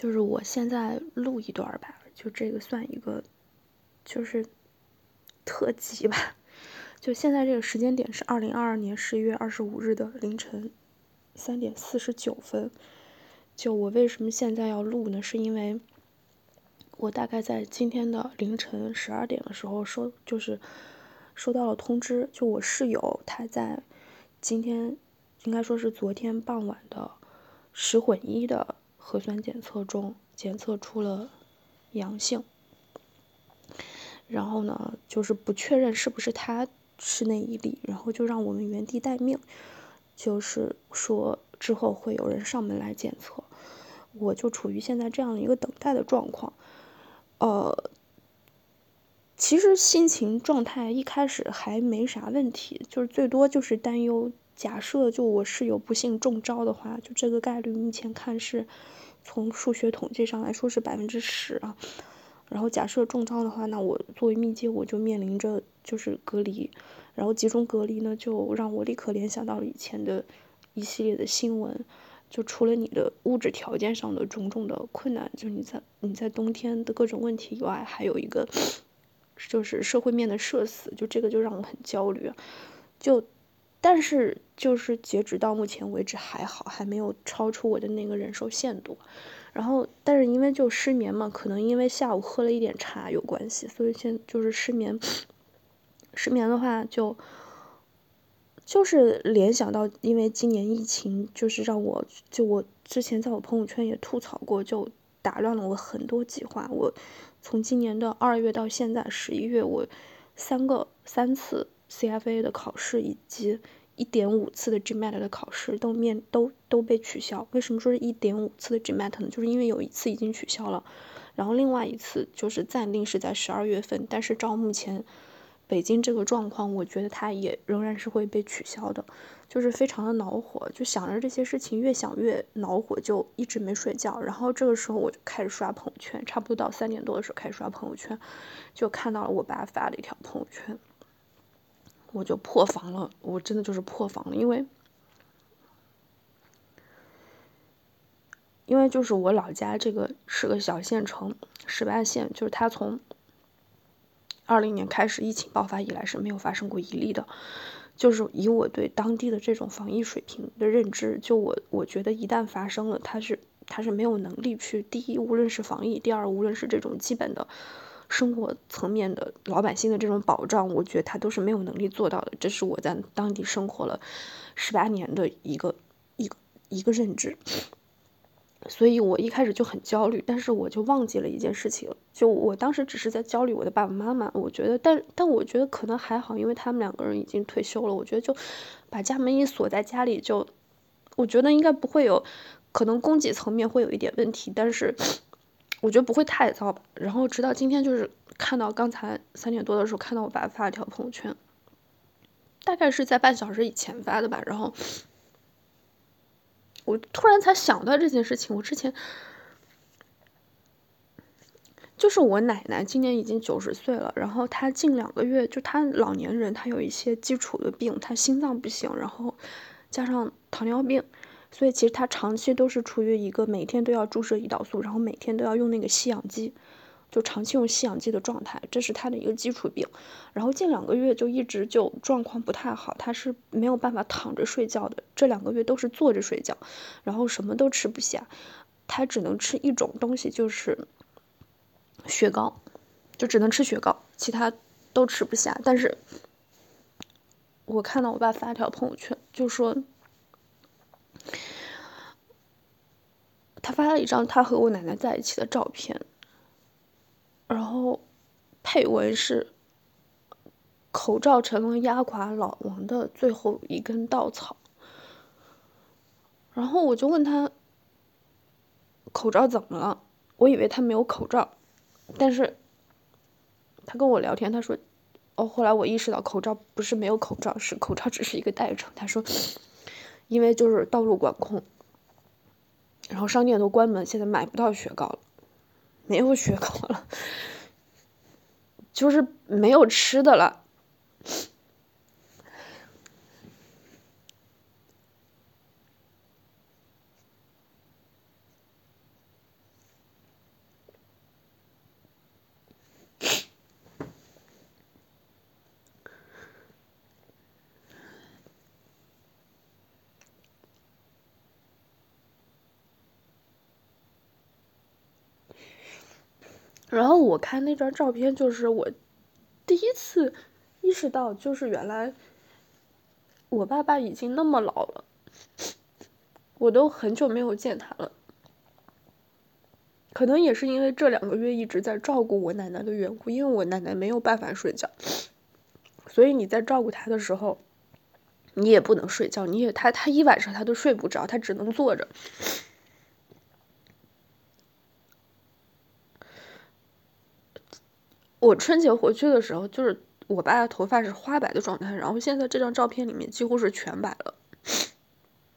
就是我现在录一段吧，就这个算一个，就是特辑吧。就现在这个时间点是二零二二年十一月二十五日的凌晨三点四十九分。就我为什么现在要录呢？是因为我大概在今天的凌晨十二点的时候收，就是收到了通知，就我室友他在今天应该说是昨天傍晚的十混一的。核酸检测中检测出了阳性，然后呢，就是不确认是不是他是那一例，然后就让我们原地待命，就是说之后会有人上门来检测，我就处于现在这样的一个等待的状况，呃，其实心情状态一开始还没啥问题，就是最多就是担忧。假设就我室友不幸中招的话，就这个概率目前看是，从数学统计上来说是百分之十啊。然后假设中招的话，那我作为密接我就面临着就是隔离，然后集中隔离呢，就让我立刻联想到了以前的一系列的新闻，就除了你的物质条件上的种种的困难，就你在你在冬天的各种问题以外，还有一个就是社会面的社死，就这个就让我很焦虑，就。但是就是截止到目前为止还好，还没有超出我的那个忍受限度。然后，但是因为就失眠嘛，可能因为下午喝了一点茶有关系，所以现就是失眠。失眠的话，就就是联想到，因为今年疫情，就是让我就我之前在我朋友圈也吐槽过，就打乱了我很多计划。我从今年的二月到现在十一月，我三个三次。CFA 的考试以及一点五次的 GMAT 的考试都面都都被取消。为什么说是一点五次的 GMAT 呢？就是因为有一次已经取消了，然后另外一次就是暂定是在十二月份。但是照目前北京这个状况，我觉得它也仍然是会被取消的，就是非常的恼火，就想着这些事情，越想越恼火，就一直没睡觉。然后这个时候我就开始刷朋友圈，差不多到三点多的时候开始刷朋友圈，就看到了我爸发了一条朋友圈。我就破防了，我真的就是破防了，因为，因为就是我老家这个是个小县城，十八线，就是它从二零年开始疫情爆发以来是没有发生过一例的，就是以我对当地的这种防疫水平的认知，就我我觉得一旦发生了，它是它是没有能力去第一，无论是防疫，第二，无论是这种基本的。生活层面的老百姓的这种保障，我觉得他都是没有能力做到的。这是我在当地生活了十八年的一个一个一个认知，所以我一开始就很焦虑，但是我就忘记了一件事情，就我当时只是在焦虑我的爸爸妈妈。我觉得，但但我觉得可能还好，因为他们两个人已经退休了。我觉得就把家门一锁在家里，就我觉得应该不会有，可能供给层面会有一点问题，但是。我觉得不会太糟吧。然后直到今天，就是看到刚才三点多的时候，看到我爸发了条朋友圈，大概是在半小时以前发的吧。然后我突然才想到这件事情。我之前就是我奶奶今年已经九十岁了，然后她近两个月就她老年人，她有一些基础的病，她心脏不行，然后加上糖尿病。所以其实他长期都是处于一个每天都要注射胰岛素，然后每天都要用那个吸氧机，就长期用吸氧机的状态，这是他的一个基础病。然后近两个月就一直就状况不太好，他是没有办法躺着睡觉的，这两个月都是坐着睡觉，然后什么都吃不下，他只能吃一种东西，就是雪糕，就只能吃雪糕，其他都吃不下。但是，我看到我爸发条朋友圈，就说。他发了一张他和我奶奶在一起的照片，然后配文是“口罩成了压垮老王的最后一根稻草”。然后我就问他：“口罩怎么了？”我以为他没有口罩，但是他跟我聊天，他说：“哦，后来我意识到口罩不是没有口罩，是口罩只是一个代称。”他说：“因为就是道路管控。”然后商店都关门，现在买不到雪糕了，没有雪糕了，就是没有吃的了。然后我看那张照片，就是我第一次意识到，就是原来我爸爸已经那么老了，我都很久没有见他了。可能也是因为这两个月一直在照顾我奶奶的缘故，因为我奶奶没有办法睡觉，所以你在照顾她的时候，你也不能睡觉，你也她她一晚上她都睡不着，她只能坐着。我春节回去的时候，就是我爸的头发是花白的状态，然后现在这张照片里面几乎是全白了，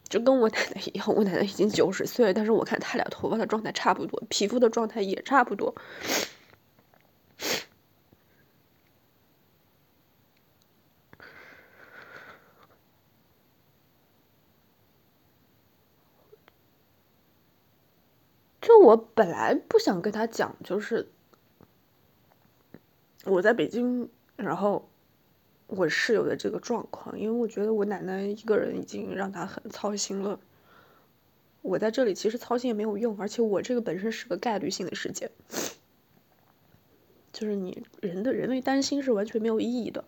就跟我奶奶一样。我奶奶已经九十岁了，但是我看他俩头发的状态差不多，皮肤的状态也差不多。就我本来不想跟他讲，就是。我在北京，然后我室友的这个状况，因为我觉得我奶奶一个人已经让她很操心了。我在这里其实操心也没有用，而且我这个本身是个概率性的事件，就是你人的人类担心是完全没有意义的。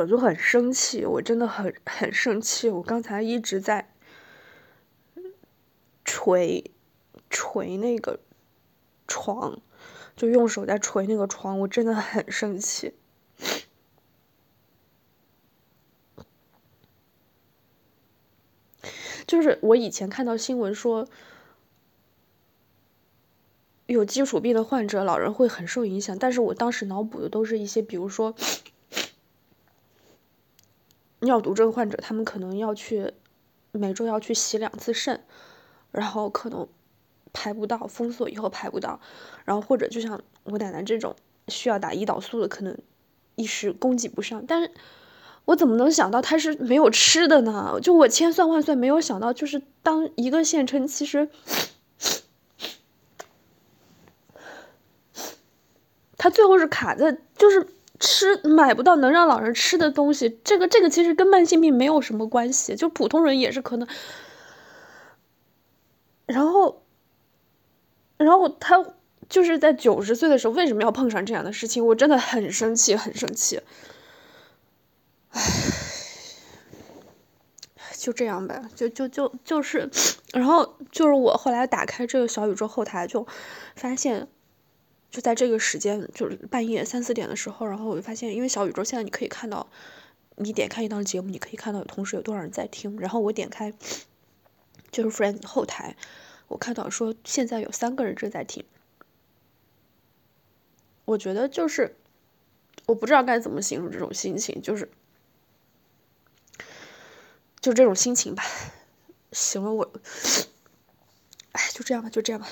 我就很生气，我真的很很生气。我刚才一直在捶捶那个床，就用手在捶那个床，我真的很生气。就是我以前看到新闻说，有基础病的患者，老人会很受影响，但是我当时脑补的都是一些，比如说。尿毒症患者，他们可能要去每周要去洗两次肾，然后可能排不到，封锁以后排不到，然后或者就像我奶奶这种需要打胰岛素的，可能一时供给不上。但是我怎么能想到他是没有吃的呢？就我千算万算，没有想到，就是当一个县城，其实他最后是卡在就是。吃买不到能让老人吃的东西，这个这个其实跟慢性病没有什么关系，就普通人也是可能。然后，然后他就是在九十岁的时候为什么要碰上这样的事情？我真的很生气，很生气。唉，就这样呗，就就就就是，然后就是我后来打开这个小宇宙后台，就发现。就在这个时间，就是半夜三四点的时候，然后我就发现，因为小宇宙现在你可以看到，你点开一档节目，你可以看到同时有多少人在听。然后我点开，就是 Friends 后台，我看到说现在有三个人正在听。我觉得就是，我不知道该怎么形容这种心情，就是，就这种心情吧。行了，我，哎，就这样吧，就这样吧。